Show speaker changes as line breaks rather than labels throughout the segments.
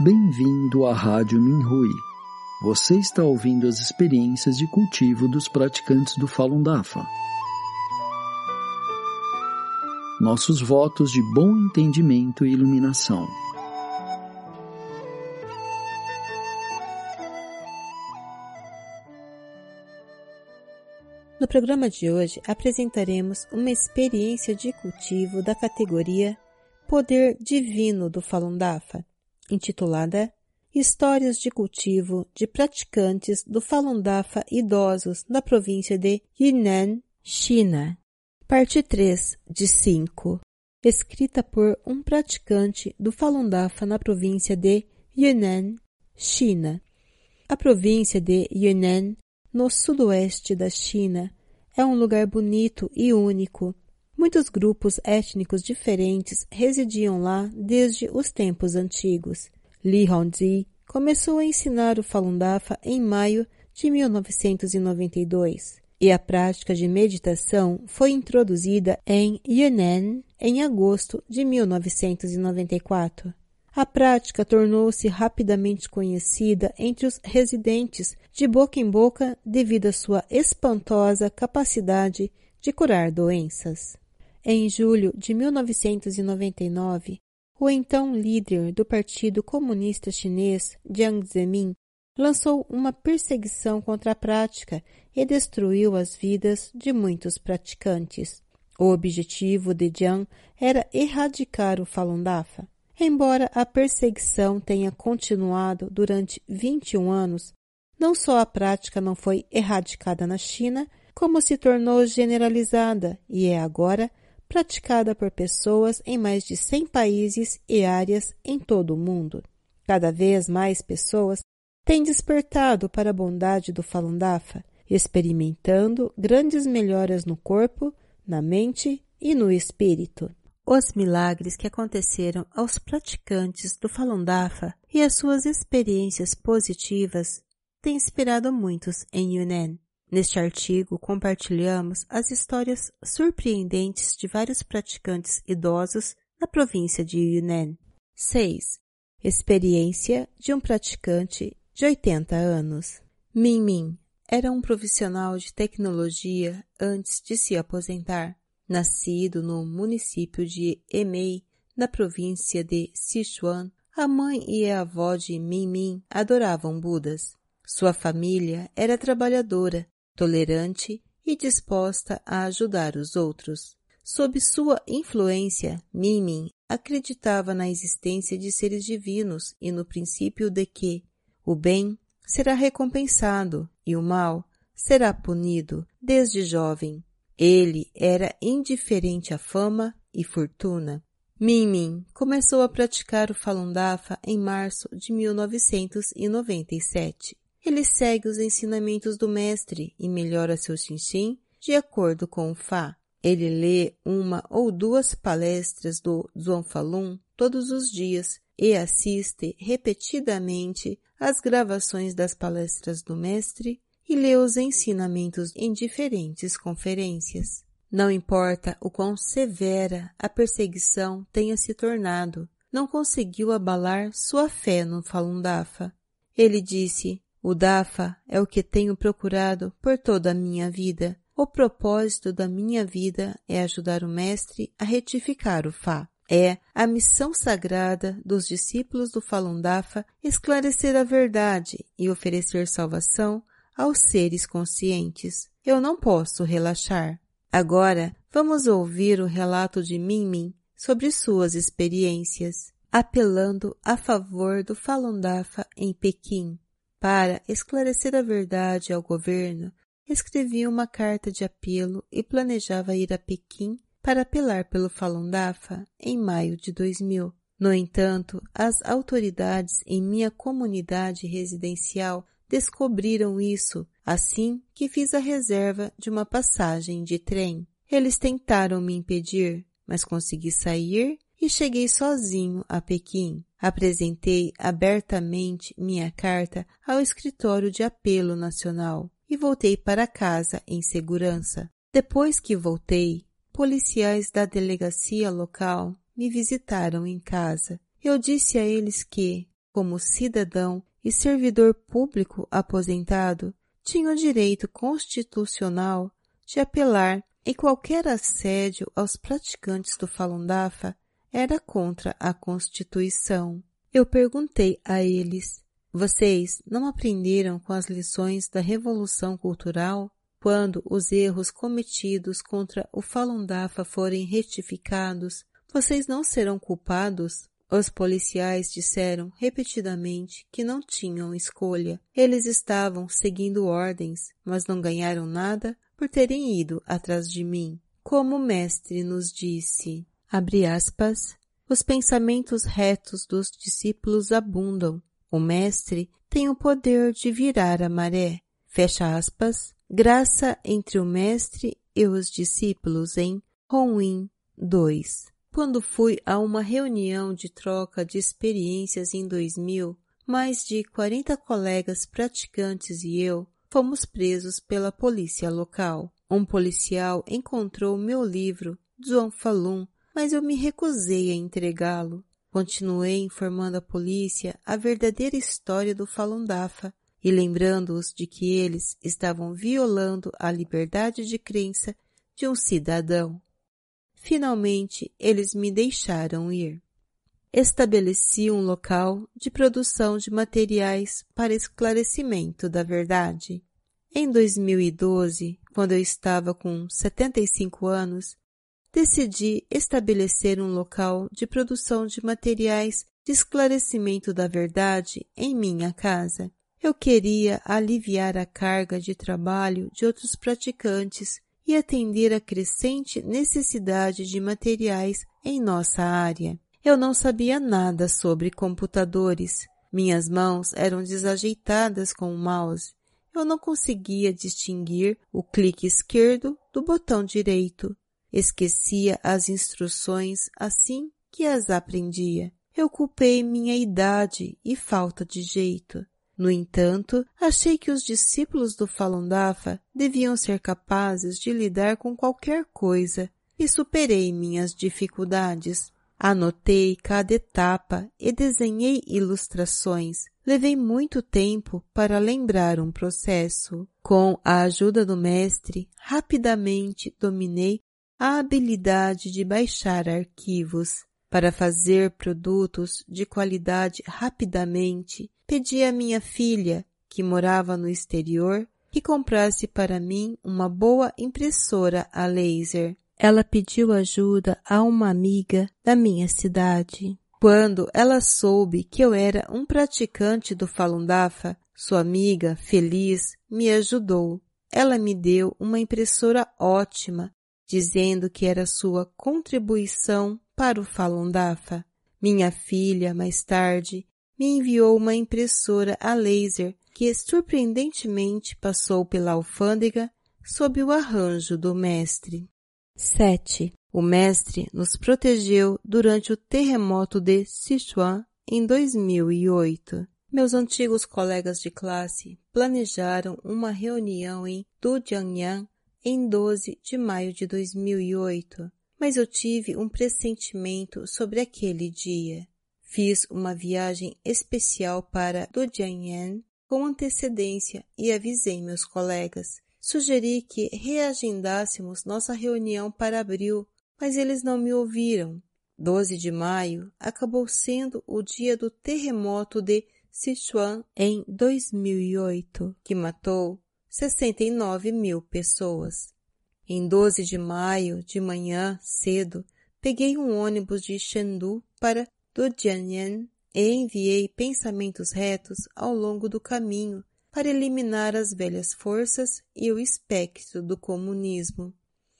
Bem-vindo à Rádio Minhui. Você está ouvindo as experiências de cultivo dos praticantes do Falun Dafa. Nossos votos de bom entendimento e iluminação.
No programa de hoje apresentaremos uma experiência de cultivo da categoria Poder Divino do Falun Dafa, intitulada Histórias de cultivo de praticantes do Falun Dafa idosos na província de Yunnan, China. Parte 3 de 5. Escrita por um praticante do Falun Dafa na província de Yunnan, China. A província de Yunnan, no sudoeste da China, é um lugar bonito e único. Muitos grupos étnicos diferentes residiam lá desde os tempos antigos. Li Hongzhi começou a ensinar o Falun Dafa em maio de 1992 e a prática de meditação foi introduzida em Yunnan em agosto de 1994. A prática tornou-se rapidamente conhecida entre os residentes de boca em boca devido à sua espantosa capacidade de curar doenças. Em julho de 1999, o então líder do Partido Comunista Chinês, Jiang Zemin, lançou uma perseguição contra a prática e destruiu as vidas de muitos praticantes. O objetivo de Jiang era erradicar o Falun Dafa. Embora a perseguição tenha continuado durante 21 anos, não só a prática não foi erradicada na China, como se tornou generalizada e é agora praticada por pessoas em mais de 100 países e áreas em todo o mundo. Cada vez mais pessoas têm despertado para a bondade do Falun Dafa, experimentando grandes melhoras no corpo, na mente e no espírito. Os milagres que aconteceram aos praticantes do Falun Dafa e as suas experiências positivas têm inspirado muitos em Yunnan. Neste artigo, compartilhamos as histórias surpreendentes de vários praticantes idosos na província de Yunnan. 6. Experiência de um praticante de 80 anos. Min Min era um profissional de tecnologia antes de se aposentar. Nascido no município de Emei, na província de Sichuan, a mãe e a avó de Min Min adoravam Budas. Sua família era trabalhadora, tolerante e disposta a ajudar os outros. Sob sua influência, Min acreditava na existência de seres divinos e no princípio de que o bem será recompensado e o mal será punido desde jovem. Ele era indiferente à fama e fortuna. Min começou a praticar o Falun Dafa em março de 1997. Ele segue os ensinamentos do mestre e melhora seu xinxin de acordo com o Fá. Ele lê uma ou duas palestras do Zhuang Falun todos os dias e assiste repetidamente às gravações das palestras do mestre e lê os ensinamentos em diferentes conferências. Não importa o quão severa a perseguição tenha se tornado, não conseguiu abalar sua fé no Falun Dafa. Ele disse, o Dafa é o que tenho procurado por toda a minha vida. O propósito da minha vida é ajudar o Mestre a retificar o Fá. É a missão sagrada dos discípulos do Falun Dafa esclarecer a verdade e oferecer salvação aos seres conscientes. Eu não posso relaxar. Agora, vamos ouvir o relato de Minmin sobre suas experiências, apelando a favor do Falun Dafa em Pequim. Para esclarecer a verdade ao governo, escrevi uma carta de apelo e planejava ir a Pequim para apelar pelo Falun Dafa em maio de 2000. No entanto, as autoridades em minha comunidade residencial descobriram isso assim que fiz a reserva de uma passagem de trem. Eles tentaram me impedir, mas consegui sair e cheguei sozinho a Pequim. Apresentei abertamente minha carta ao escritório de apelo nacional e voltei para casa em segurança. Depois que voltei, policiais da delegacia local me visitaram em casa. Eu disse a eles que, como cidadão e servidor público aposentado, tinha o direito constitucional de apelar e qualquer assédio aos praticantes do Falun Dafa era contra a Constituição. Eu perguntei a eles: vocês não aprenderam com as lições da Revolução Cultural? Quando os erros cometidos contra o Falun Dafa forem retificados, vocês não serão culpados? Os policiais disseram repetidamente que não tinham escolha. Eles estavam seguindo ordens, mas não ganharam nada por terem ido atrás de mim. Como o mestre nos disse, abre aspas, os pensamentos retos dos discípulos abundam. O mestre tem o poder de virar a maré. Fecha aspas. Graça entre o mestre e os discípulos em Ronwin 2. Quando fui a uma reunião de troca de experiências em 2000, mais de 40 colegas praticantes e eu fomos presos pela polícia local. Um policial encontrou meu livro, Zhuang Falun, mas eu me recusei a entregá-lo. Continuei informando a polícia a verdadeira história do Falun Dafa e lembrando-os de que eles estavam violando a liberdade de crença de um cidadão. Finalmente, eles me deixaram ir. Estabeleci um local de produção de materiais para esclarecimento da verdade. Em 2012, quando eu estava com 75 anos, decidi estabelecer um local de produção de materiais de esclarecimento da verdade em minha casa. Eu queria aliviar a carga de trabalho de outros praticantes e atender a crescente necessidade de materiais em nossa área. Eu não sabia nada sobre computadores. Minhas mãos eram desajeitadas com o mouse. Eu não conseguia distinguir o clique esquerdo do botão direito. Esquecia as instruções assim que as aprendia. Eu culpei minha idade e falta de jeito. No entanto, achei que os discípulos do Falun Dafa deviam ser capazes de lidar com qualquer coisa e superei minhas dificuldades. Anotei cada etapa e desenhei ilustrações. Levei muito tempo para lembrar um processo. Com a ajuda do mestre, rapidamente dominei a habilidade de baixar arquivos. Para fazer produtos de qualidade rapidamente, pedi à minha filha, que morava no exterior, que comprasse para mim uma boa impressora a laser. Ela pediu ajuda a uma amiga da minha cidade. Quando ela soube que eu era um praticante do Falun Dafa, sua amiga, feliz, me ajudou. Ela me deu uma impressora ótima, dizendo que era sua contribuição para o Falun Dafa. Minha filha, mais tarde, me enviou uma impressora a laser que surpreendentemente passou pela alfândega sob o arranjo do mestre. 7. O mestre nos protegeu durante o terremoto de Sichuan em 2008. Meus antigos colegas de classe planejaram uma reunião em Dujiangyan em 12 de maio de 2008 mas eu tive um pressentimento sobre aquele dia. Fiz uma viagem especial para Dujiangyan com antecedência e avisei meus colegas. Sugeri que reagendássemos nossa reunião para abril, mas eles não me ouviram. 12 de maio acabou sendo o dia do terremoto de Sichuan em 2008, que matou 69 mil pessoas. Em 12 de maio, de manhã, cedo, peguei um ônibus de Chengdu para Dujianyan e enviei pensamentos retos ao longo do caminho para eliminar as velhas forças e o espectro do comunismo.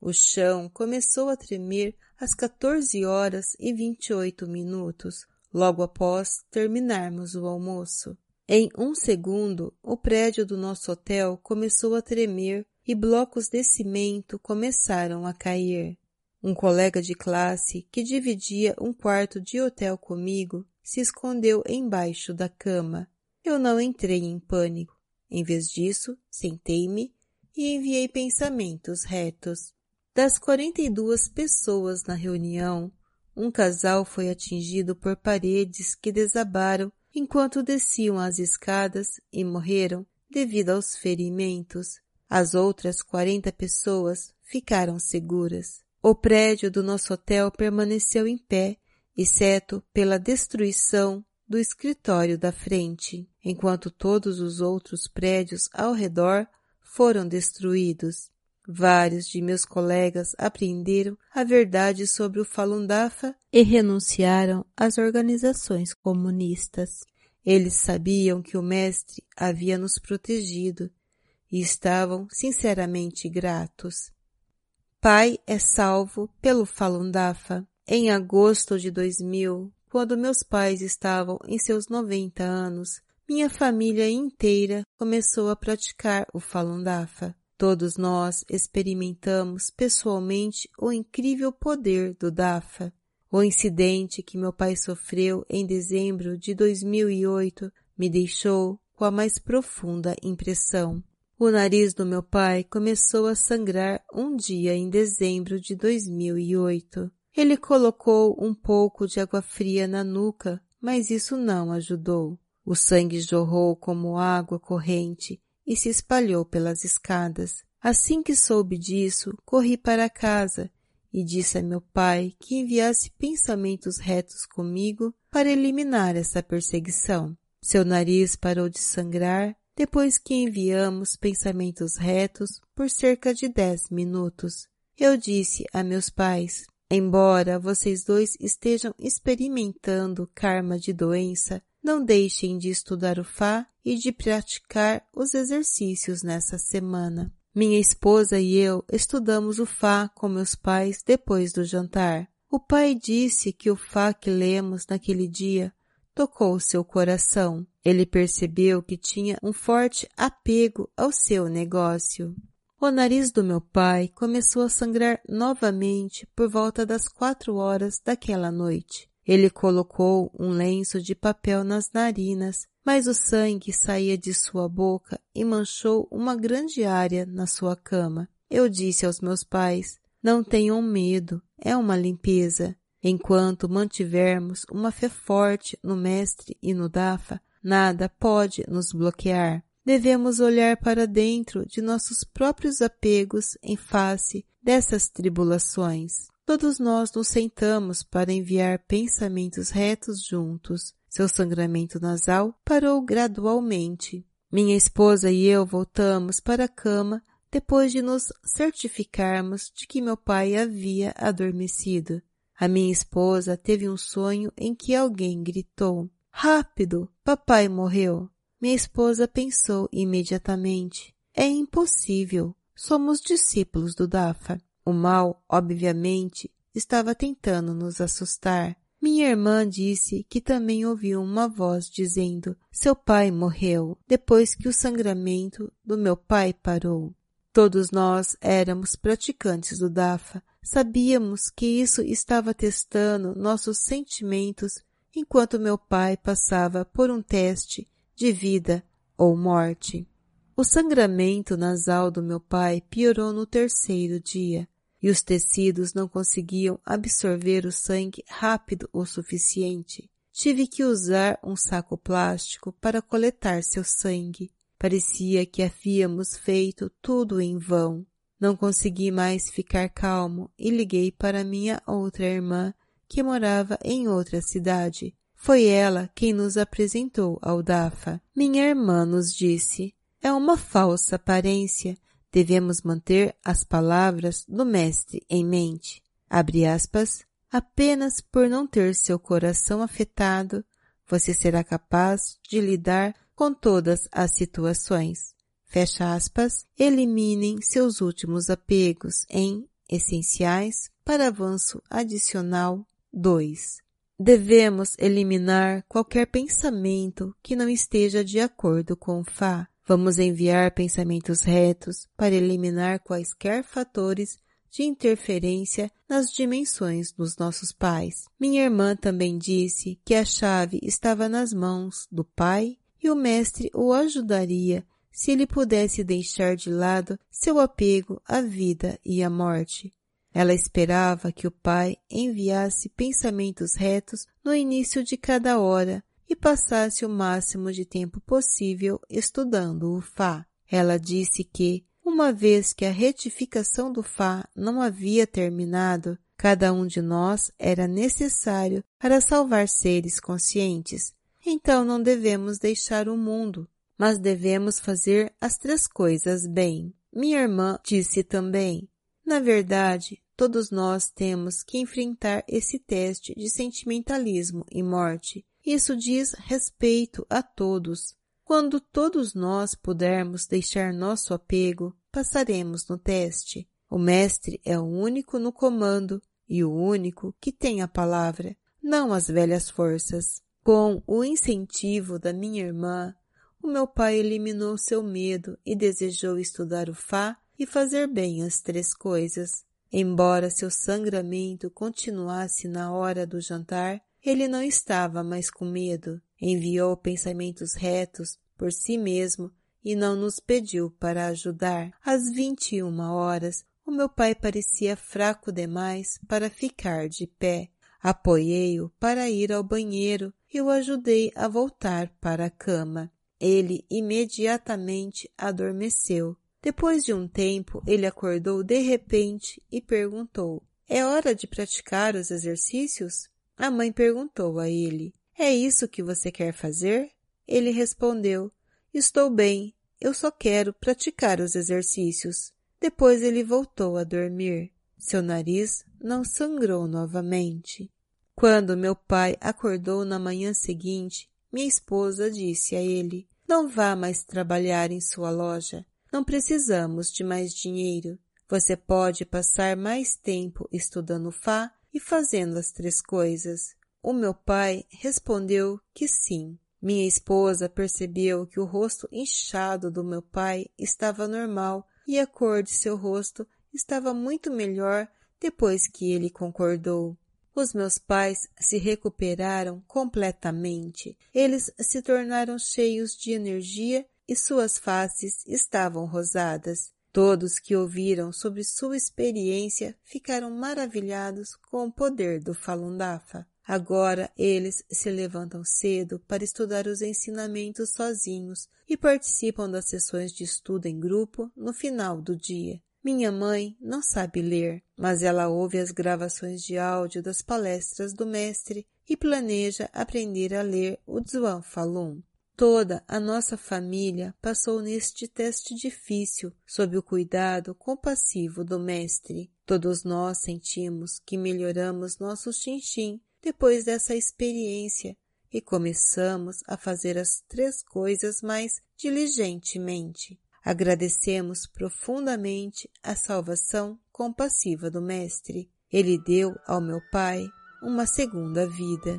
O chão começou a tremer às 14 horas e 28 minutos, logo após terminarmos o almoço. Em um segundo, o prédio do nosso hotel começou a tremer e blocos de cimento começaram a cair. Um colega de classe que dividia um quarto de hotel comigo se escondeu embaixo da cama. Eu não entrei em pânico. Em vez disso, sentei-me e enviei pensamentos retos. Das 42 pessoas na reunião, um casal foi atingido por paredes que desabaram enquanto desciam as escadas e morreram devido aos ferimentos. As outras 40 pessoas ficaram seguras. O prédio do nosso hotel permaneceu em pé, exceto pela destruição do escritório da frente, enquanto todos os outros prédios ao redor foram destruídos. Vários de meus colegas aprenderam a verdade sobre o Falun Dafa e renunciaram às organizações comunistas. Eles sabiam que o Mestre havia nos protegido e estavam sinceramente gratos. Pai é salvo pelo Falun Dafa. Em agosto de 2000, quando meus pais estavam em seus 90 anos, minha família inteira começou a praticar o Falun Dafa. Todos nós experimentamos pessoalmente o incrível poder do Dafa. O incidente que meu pai sofreu em dezembro de 2008 me deixou com a mais profunda impressão. O nariz do meu pai começou a sangrar um dia em dezembro de 2008. Ele colocou um pouco de água fria na nuca, mas isso não ajudou. O sangue jorrou como água corrente e se espalhou pelas escadas. Assim que soube disso, corri para casa e disse a meu pai que enviasse pensamentos retos comigo para eliminar essa perseguição. Seu nariz parou de sangrar depois que enviamos pensamentos retos por cerca de dez minutos. Eu disse a meus pais, embora vocês dois estejam experimentando karma de doença, não deixem de estudar o Fá e de praticar os exercícios nessa semana. Minha esposa e eu estudamos o Fá com meus pais depois do jantar. O pai disse que o Fá que lemos naquele dia tocou seu coração. Ele percebeu que tinha um forte apego ao seu negócio. O nariz do meu pai começou a sangrar novamente por volta das quatro horas daquela noite. Ele colocou um lenço de papel nas narinas, mas o sangue saía de sua boca e manchou uma grande área na sua cama. Eu disse aos meus pais, não tenham medo, é uma limpeza. Enquanto mantivermos uma fé forte no Mestre e no Dafa, Nada pode nos bloquear. Devemos olhar para dentro de nossos próprios apegos em face dessas tribulações. Todos nós nos sentamos para enviar pensamentos retos juntos. Seu sangramento nasal parou gradualmente. Minha esposa e eu voltamos para a cama depois de nos certificarmos de que meu pai havia adormecido. A minha esposa teve um sonho em que alguém gritou: Rápido! Papai morreu. Minha esposa pensou imediatamente. É impossível. Somos discípulos do Dafa. O mal, obviamente, estava tentando nos assustar. Minha irmã disse que também ouviu uma voz dizendo: Seu pai morreu, depois que o sangramento do meu pai parou. Todos nós éramos praticantes do Dafa. Sabíamos que isso estava testando nossos sentimentos enquanto meu pai passava por um teste de vida ou morte. O sangramento nasal do meu pai piorou no terceiro dia e os tecidos não conseguiam absorver o sangue rápido o suficiente. Tive que usar um saco plástico para coletar seu sangue. Parecia que havíamos feito tudo em vão. Não consegui mais ficar calmo e liguei para minha outra irmã que morava em outra cidade. Foi ela quem nos apresentou ao Dafa. Minha irmã nos disse, é uma falsa aparência. Devemos manter as palavras do Mestre em mente. Abre aspas. Apenas por não ter seu coração afetado, você será capaz de lidar com todas as situações. Fecha aspas, eliminem seus últimos apegos em essenciais para avanço adicional 2. Devemos eliminar qualquer pensamento que não esteja de acordo com o Fá. Vamos enviar pensamentos retos para eliminar quaisquer fatores de interferência nas dimensões dos nossos pais. Minha irmã também disse que a chave estava nas mãos do pai e o mestre o ajudaria se ele pudesse deixar de lado seu apego à vida e à morte. Ela esperava que o pai enviasse pensamentos retos no início de cada hora e passasse o máximo de tempo possível estudando o Fá. Ela disse que, uma vez que a retificação do Fá não havia terminado, cada um de nós era necessário para salvar seres conscientes. Então não devemos deixar o mundo, mas devemos fazer as três coisas bem. Minha irmã disse também, na verdade, todos nós temos que enfrentar esse teste de sentimentalismo e morte. Isso diz respeito a todos. Quando todos nós pudermos deixar nosso apego, passaremos no teste. O Mestre é o único no comando e o único que tem a palavra, não as velhas forças. Com o incentivo da minha irmã, o meu pai eliminou seu medo e desejou estudar o Fá e fazer bem as três coisas. Embora seu sangramento continuasse na hora do jantar, ele não estava mais com medo. Enviou pensamentos retos por si mesmo e não nos pediu para ajudar. Às vinte e uma horas, o meu pai parecia fraco demais para ficar de pé. Apoiei-o para ir ao banheiro e o ajudei a voltar para a cama. Ele imediatamente adormeceu. Depois de um tempo, ele acordou de repente e perguntou: É hora de praticar os exercícios? A mãe perguntou a ele: É isso que você quer fazer? Ele respondeu: Estou bem, eu só quero praticar os exercícios. Depois ele voltou a dormir. Seu nariz não sangrou novamente. Quando meu pai acordou na manhã seguinte, minha esposa disse a ele: Não vá mais trabalhar em sua loja. Não precisamos de mais dinheiro. Você pode passar mais tempo estudando Fá e fazendo as três coisas. O meu pai respondeu que sim. Minha esposa percebeu que o rosto inchado do meu pai estava normal e a cor de seu rosto estava muito melhor depois que ele concordou. Os meus pais se recuperaram completamente. Eles se tornaram cheios de energia e suas faces estavam rosadas. Todos que ouviram sobre sua experiência ficaram maravilhados com o poder do Falun Dafa. Agora eles se levantam cedo para estudar os ensinamentos sozinhos e participam das sessões de estudo em grupo no final do dia. Minha mãe não sabe ler, mas ela ouve as gravações de áudio das palestras do mestre e planeja aprender a ler o Zhuang Falun. Toda a nossa família passou neste teste difícil sob o cuidado compassivo do mestre. Todos nós sentimos que melhoramos nosso chinchim depois dessa experiência e começamos a fazer as três coisas mais diligentemente. Agradecemos profundamente a salvação compassiva do Mestre. Ele deu ao meu Pai uma segunda vida.